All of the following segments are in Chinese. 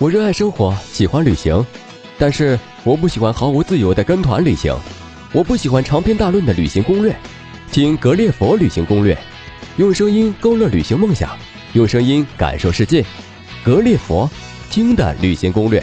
我热爱生活，喜欢旅行，但是我不喜欢毫无自由的跟团旅行。我不喜欢长篇大论的旅行攻略，听格列佛旅行攻略，用声音勾勒旅行梦想，用声音感受世界。格列佛听的旅行攻略。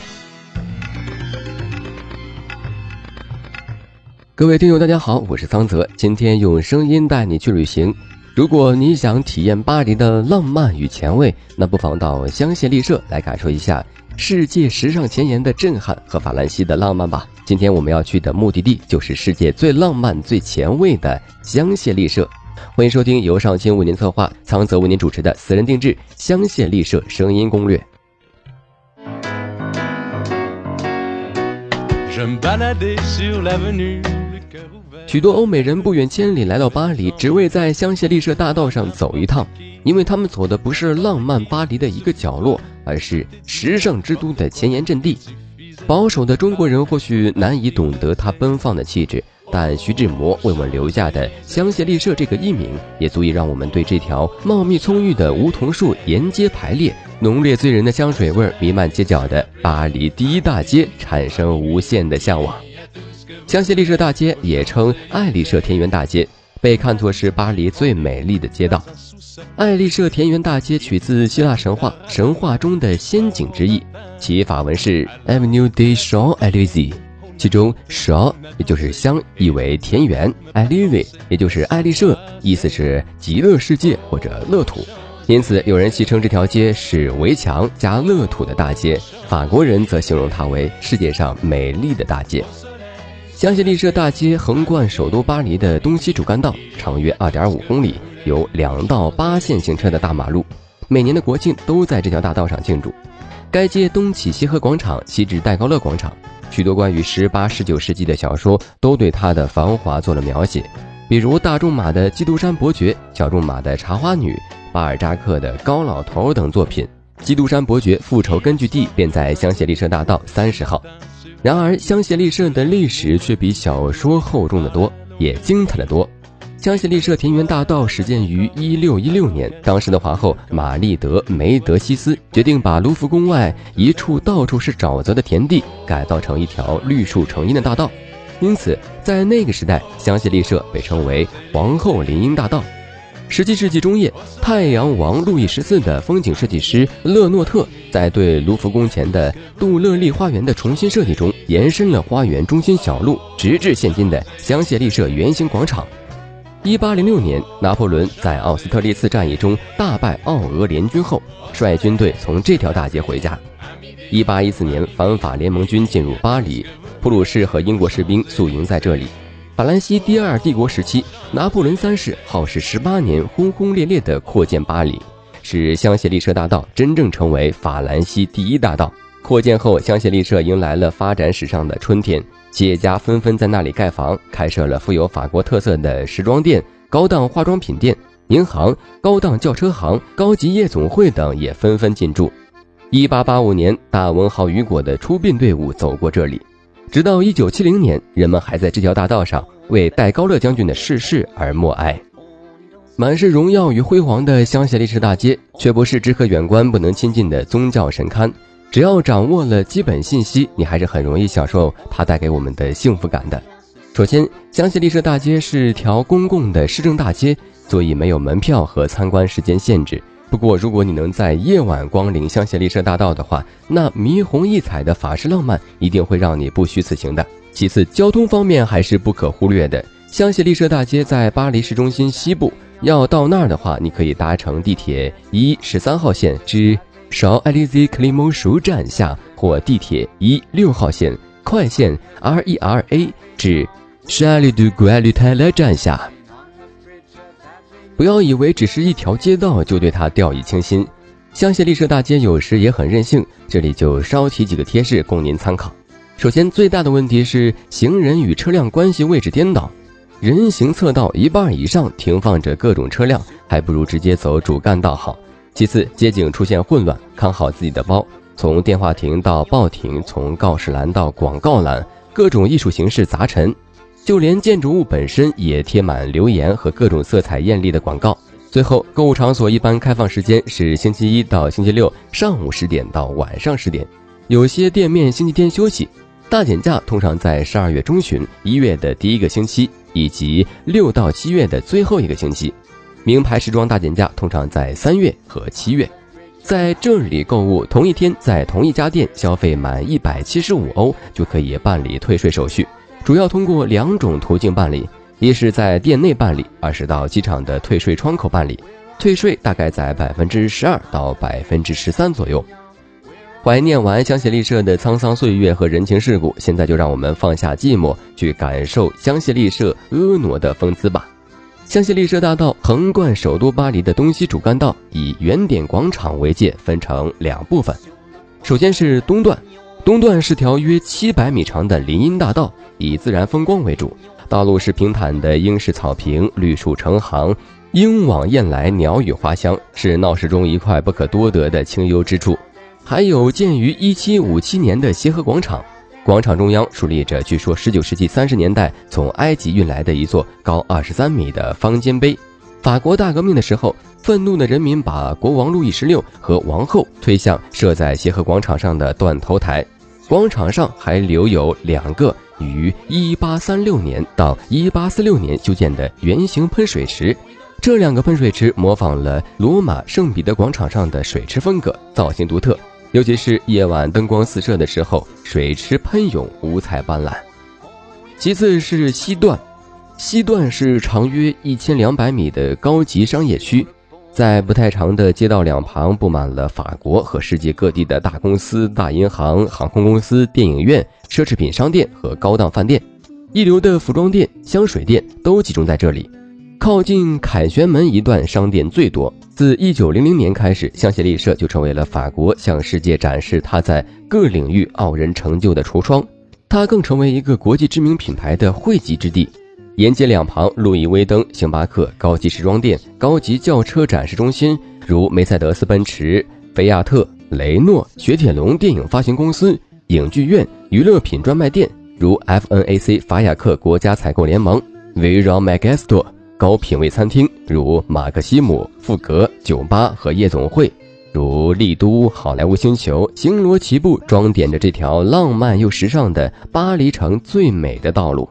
各位听友，大家好，我是桑泽，今天用声音带你去旅行。如果你想体验巴黎的浪漫与前卫，那不妨到香榭丽舍来感受一下世界时尚前沿的震撼和法兰西的浪漫吧。今天我们要去的目的地就是世界最浪漫、最前卫的香榭丽舍。欢迎收听由上清为您策划、苍泽为您主持的私人定制香榭丽舍声音攻略。许多欧美人不远千里来到巴黎，只为在香榭丽舍大道上走一趟，因为他们走的不是浪漫巴黎的一个角落，而是时尚之都的前沿阵地。保守的中国人或许难以懂得它奔放的气质，但徐志摩为我们留下的香榭丽舍这个艺名，也足以让我们对这条茂密葱郁的梧桐树沿街排列、浓烈醉人的香水味弥漫街角的巴黎第一大街产生无限的向往。香榭丽舍大街也称爱丽舍田园大街，被看作是巴黎最美丽的街道。爱丽舍田园大街取自希腊神话，神话中的仙境之意，其法文是 Avenue des Champs Élysées，其中 Champs 也就是香，意为田园；Élysées 也就是爱丽舍，意思是极乐世界或者乐土。因此，有人戏称这条街是围墙加乐土的大街，法国人则形容它为世界上美丽的大街。香榭丽舍大街横贯首都巴黎的东西主干道，长约二点五公里，有两道八线行车的大马路。每年的国庆都在这条大道上庆祝。该街东起西河广场，西至戴高乐广场。许多关于十八、十九世纪的小说都对它的繁华做了描写，比如大仲马的《基督山伯爵》，小仲马的《茶花女》，巴尔扎克的《高老头》等作品。基督山伯爵复仇根据地便在香榭丽舍大道三十号。然而，香榭丽舍的历史却比小说厚重的多，也精彩的多。香榭丽舍田园大道始建于一六一六年，当时的皇后玛丽德梅德西斯决定把卢浮宫外一处到处是沼泽的田地改造成一条绿树成荫的大道，因此在那个时代，香榭丽舍被称为皇后林荫大道。十七世纪中叶，太阳王路易十四的风景设计师勒诺特在对卢浮宫前的杜勒利花园的重新设计中，延伸了花园中心小路，直至现今的香榭丽舍圆形广场。一八零六年，拿破仑在奥斯特利茨战役中大败奥俄联军后，率军队从这条大街回家。一八一四年，反法联盟军进入巴黎，普鲁士和英国士兵宿营在这里。法兰西第二帝国时期，拿破仑三世耗时十八年，轰轰烈烈地扩建巴黎，使香榭丽舍大道真正成为法兰西第一大道。扩建后，香榭丽舍迎来了发展史上的春天，企业家纷纷在那里盖房，开设了富有法国特色的时装店、高档化妆品店、银行、高档轿车行、高级夜总会等也纷纷进驻。一八八五年，大文豪雨果的出殡队伍走过这里。直到一九七零年，人们还在这条大道上为戴高乐将军的逝世而默哀。满是荣耀与辉煌的香榭丽舍大街，却不是只可远观不能亲近的宗教神龛。只要掌握了基本信息，你还是很容易享受它带给我们的幸福感的。首先，香榭丽舍大街是条公共的市政大街，所以没有门票和参观时间限制。不过，如果你能在夜晚光临香榭丽舍大道的话，那霓虹异彩的法式浪漫一定会让你不虚此行的。其次，交通方面还是不可忽略的。香榭丽舍大街在巴黎市中心西部，要到那儿的话，你可以搭乘地铁一十三号线至绍埃利兹克里蒙熟站下，或地铁一六号线快线 R E R A 至沙利杜古埃吕泰勒站下。不要以为只是一条街道就对它掉以轻心，香榭丽舍大街有时也很任性。这里就稍提几个贴士供您参考。首先，最大的问题是行人与车辆关系位置颠倒，人行侧道一半以上停放着各种车辆，还不如直接走主干道好。其次，街景出现混乱，看好自己的包，从电话亭到报亭，从告示栏到广告栏，各种艺术形式杂陈。就连建筑物本身也贴满留言和各种色彩艳丽的广告。最后，购物场所一般开放时间是星期一到星期六上午十点到晚上十点，有些店面星期天休息。大减价通常在十二月中旬、一月的第一个星期，以及六到七月的最后一个星期。名牌时装大减价通常在三月和七月。在这里购物，同一天在同一家店消费满一百七十五欧就可以办理退税手续。主要通过两种途径办理：一是在店内办理，二是到机场的退税窗口办理。退税大概在百分之十二到百分之十三左右。怀念完香榭丽舍的沧桑岁月和人情世故，现在就让我们放下寂寞，去感受香榭丽舍婀娜的风姿吧。香榭丽舍大道横贯首都巴黎的东西主干道，以原点广场为界，分成两部分。首先是东段，东段是条约七百米长的林荫大道，以自然风光为主，道路是平坦的英式草坪，绿树成行，莺往燕来，鸟语花香，是闹市中一块不可多得的清幽之处。还有建于一七五七年的协和广场，广场中央竖立着据说十九世纪三十年代从埃及运来的一座高二十三米的方尖碑。法国大革命的时候，愤怒的人民把国王路易十六和王后推向设在协和广场上的断头台。广场上还留有两个于一八三六年到一八四六年修建的圆形喷水池。这两个喷水池模仿了罗马圣彼得广场上的水池风格，造型独特。尤其是夜晚灯光四射的时候，水池喷涌，五彩斑斓。其次是西段，西段是长约一千两百米的高级商业区，在不太长的街道两旁布满了法国和世界各地的大公司、大银行、航空公司、电影院、奢侈品商店和高档饭店，一流的服装店、香水店都集中在这里。靠近凯旋门一段商店最多。自一九零零年开始，香榭丽舍就成为了法国向世界展示它在各领域傲人成就的橱窗。它更成为一个国际知名品牌的汇集之地。沿街两旁，路易威登、星巴克、高级时装店、高级轿车展示中心，如梅赛德斯奔驰、菲亚特、雷诺、雪铁龙电影发行公司、影剧院、娱乐品专卖店，如 FNAC 法雅克国家采购联盟、围绕 Magesto。高品位餐厅如马克西姆、富格酒吧和夜总会，如丽都、好莱坞星球，星罗棋布，装点着这条浪漫又时尚的巴黎城最美的道路。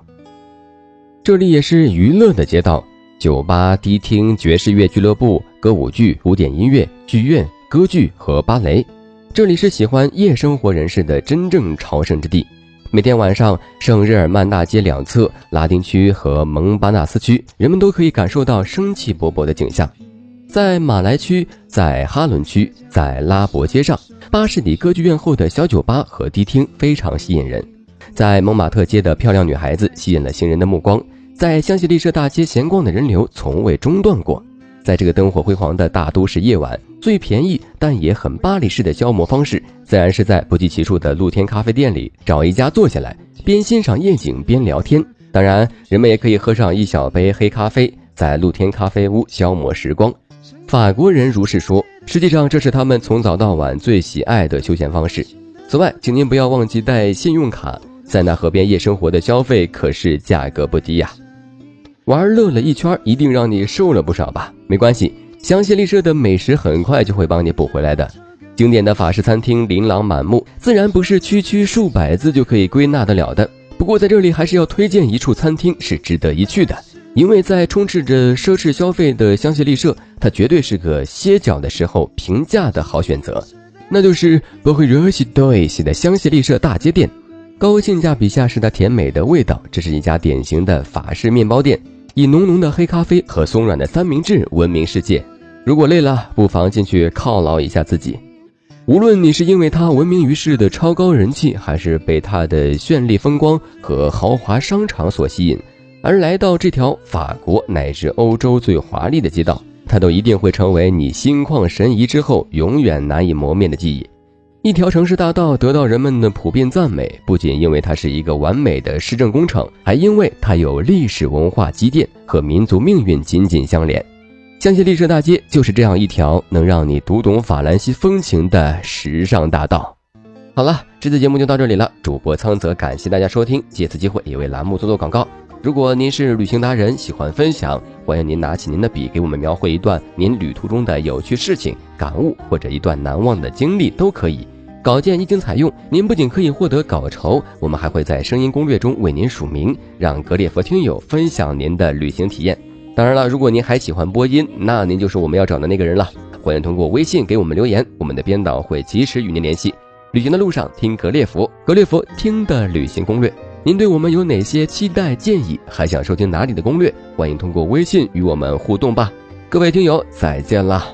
这里也是娱乐的街道，酒吧、迪厅、爵士乐俱乐部、歌舞剧、古典音乐剧院、歌剧和芭蕾。这里是喜欢夜生活人士的真正朝圣之地。每天晚上，圣日耳曼大街两侧、拉丁区和蒙巴纳斯区，人们都可以感受到生气勃勃的景象。在马来区、在哈伦区、在拉伯街上，巴士底歌剧院后的小酒吧和迪厅非常吸引人。在蒙马特街的漂亮女孩子吸引了行人的目光，在香榭丽舍大街闲逛的人流从未中断过。在这个灯火辉煌的大都市夜晚，最便宜但也很巴黎式的消磨方式，自然是在不计其数的露天咖啡店里找一家坐下来，边欣赏夜景边聊天。当然，人们也可以喝上一小杯黑咖啡，在露天咖啡屋消磨时光。法国人如是说，实际上这是他们从早到晚最喜爱的休闲方式。此外，请您不要忘记带信用卡，在那河边夜生活的消费可是价格不低呀。玩乐了一圈，一定让你瘦了不少吧？没关系，香榭丽舍的美食很快就会帮你补回来的。经典的法式餐厅琳琅满目，自然不是区区数百字就可以归纳得了的。不过在这里还是要推荐一处餐厅是值得一去的，因为在充斥着奢侈消费的香榭丽舍，它绝对是个歇脚的时候平价的好选择。那就是不会惹起对西的香榭丽舍大街店，高性价比下是它甜美的味道。这是一家典型的法式面包店。以浓浓的黑咖啡和松软的三明治闻名世界。如果累了，不妨进去犒劳一下自己。无论你是因为它闻名于世的超高人气，还是被它的绚丽风光和豪华商场所吸引，而来到这条法国乃至欧洲最华丽的街道，它都一定会成为你心旷神怡之后永远难以磨灭的记忆。一条城市大道得到人们的普遍赞美，不仅因为它是一个完美的市政工程，还因为它有历史文化积淀和民族命运紧紧相连。香榭丽舍大街就是这样一条能让你读懂法兰西风情的时尚大道。好了，这次节目就到这里了。主播苍泽感谢大家收听，借此机会也为栏目做做广告。如果您是旅行达人，喜欢分享，欢迎您拿起您的笔，给我们描绘一段您旅途中的有趣事情、感悟，或者一段难忘的经历，都可以。稿件一经采用，您不仅可以获得稿酬，我们还会在声音攻略中为您署名，让格列佛听友分享您的旅行体验。当然了，如果您还喜欢播音，那您就是我们要找的那个人了。欢迎通过微信给我们留言，我们的编导会及时与您联系。旅行的路上听格列佛，格列佛听的旅行攻略。您对我们有哪些期待建议？还想收听哪里的攻略？欢迎通过微信与我们互动吧。各位听友，再见啦